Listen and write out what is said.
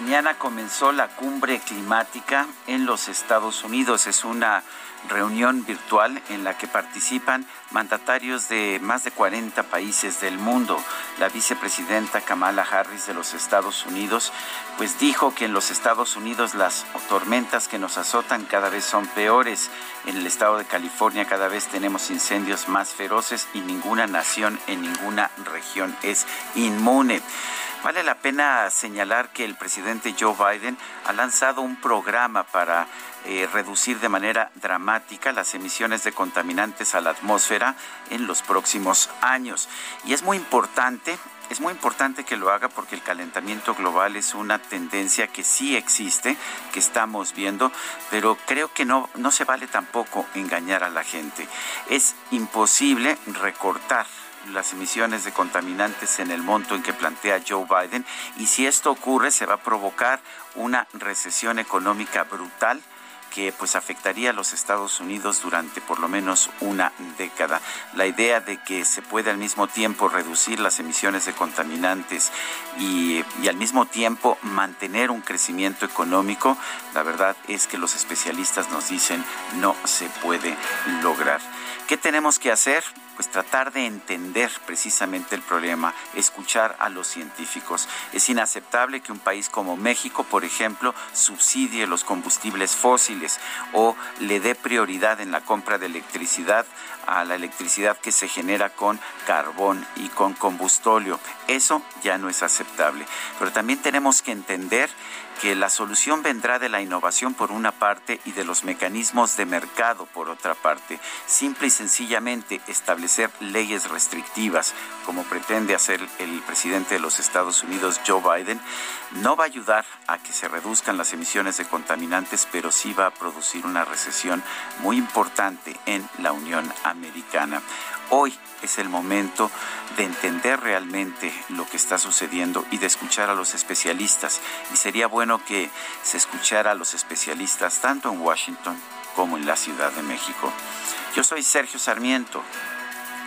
Mañana comenzó la cumbre climática en los Estados Unidos. Es una reunión virtual en la que participan mandatarios de más de 40 países del mundo. La vicepresidenta Kamala Harris de los Estados Unidos pues dijo que en los Estados Unidos las tormentas que nos azotan cada vez son peores. En el estado de California cada vez tenemos incendios más feroces y ninguna nación en ninguna región es inmune. Vale la pena señalar que el presidente Joe Biden ha lanzado un programa para eh, reducir de manera dramática las emisiones de contaminantes a la atmósfera en los próximos años. Y es muy importante es muy importante que lo haga porque el calentamiento global es una tendencia que sí existe, que estamos viendo, pero creo que no, no se vale tampoco engañar a la gente. Es imposible recortar las emisiones de contaminantes en el monto en que plantea Joe Biden y si esto ocurre se va a provocar una recesión económica brutal que pues afectaría a los Estados Unidos durante por lo menos una década. La idea de que se puede al mismo tiempo reducir las emisiones de contaminantes y, y al mismo tiempo mantener un crecimiento económico, la verdad es que los especialistas nos dicen no se puede lograr. ¿Qué tenemos que hacer? Pues tratar de entender precisamente el problema, escuchar a los científicos. Es inaceptable que un país como México, por ejemplo, subsidie los combustibles fósiles o le dé prioridad en la compra de electricidad a la electricidad que se genera con carbón y con combustóleo. Eso ya no es aceptable. Pero también tenemos que entender que la solución vendrá de la innovación por una parte y de los mecanismos de mercado por otra parte. Simple y sencillamente establecer leyes restrictivas, como pretende hacer el presidente de los Estados Unidos, Joe Biden, no va a ayudar a que se reduzcan las emisiones de contaminantes, pero sí va a producir una recesión muy importante en la Unión Americana. Hoy es el momento de entender realmente lo que está sucediendo y de escuchar a los especialistas. Y sería bueno que se escuchara a los especialistas tanto en Washington como en la Ciudad de México. Yo soy Sergio Sarmiento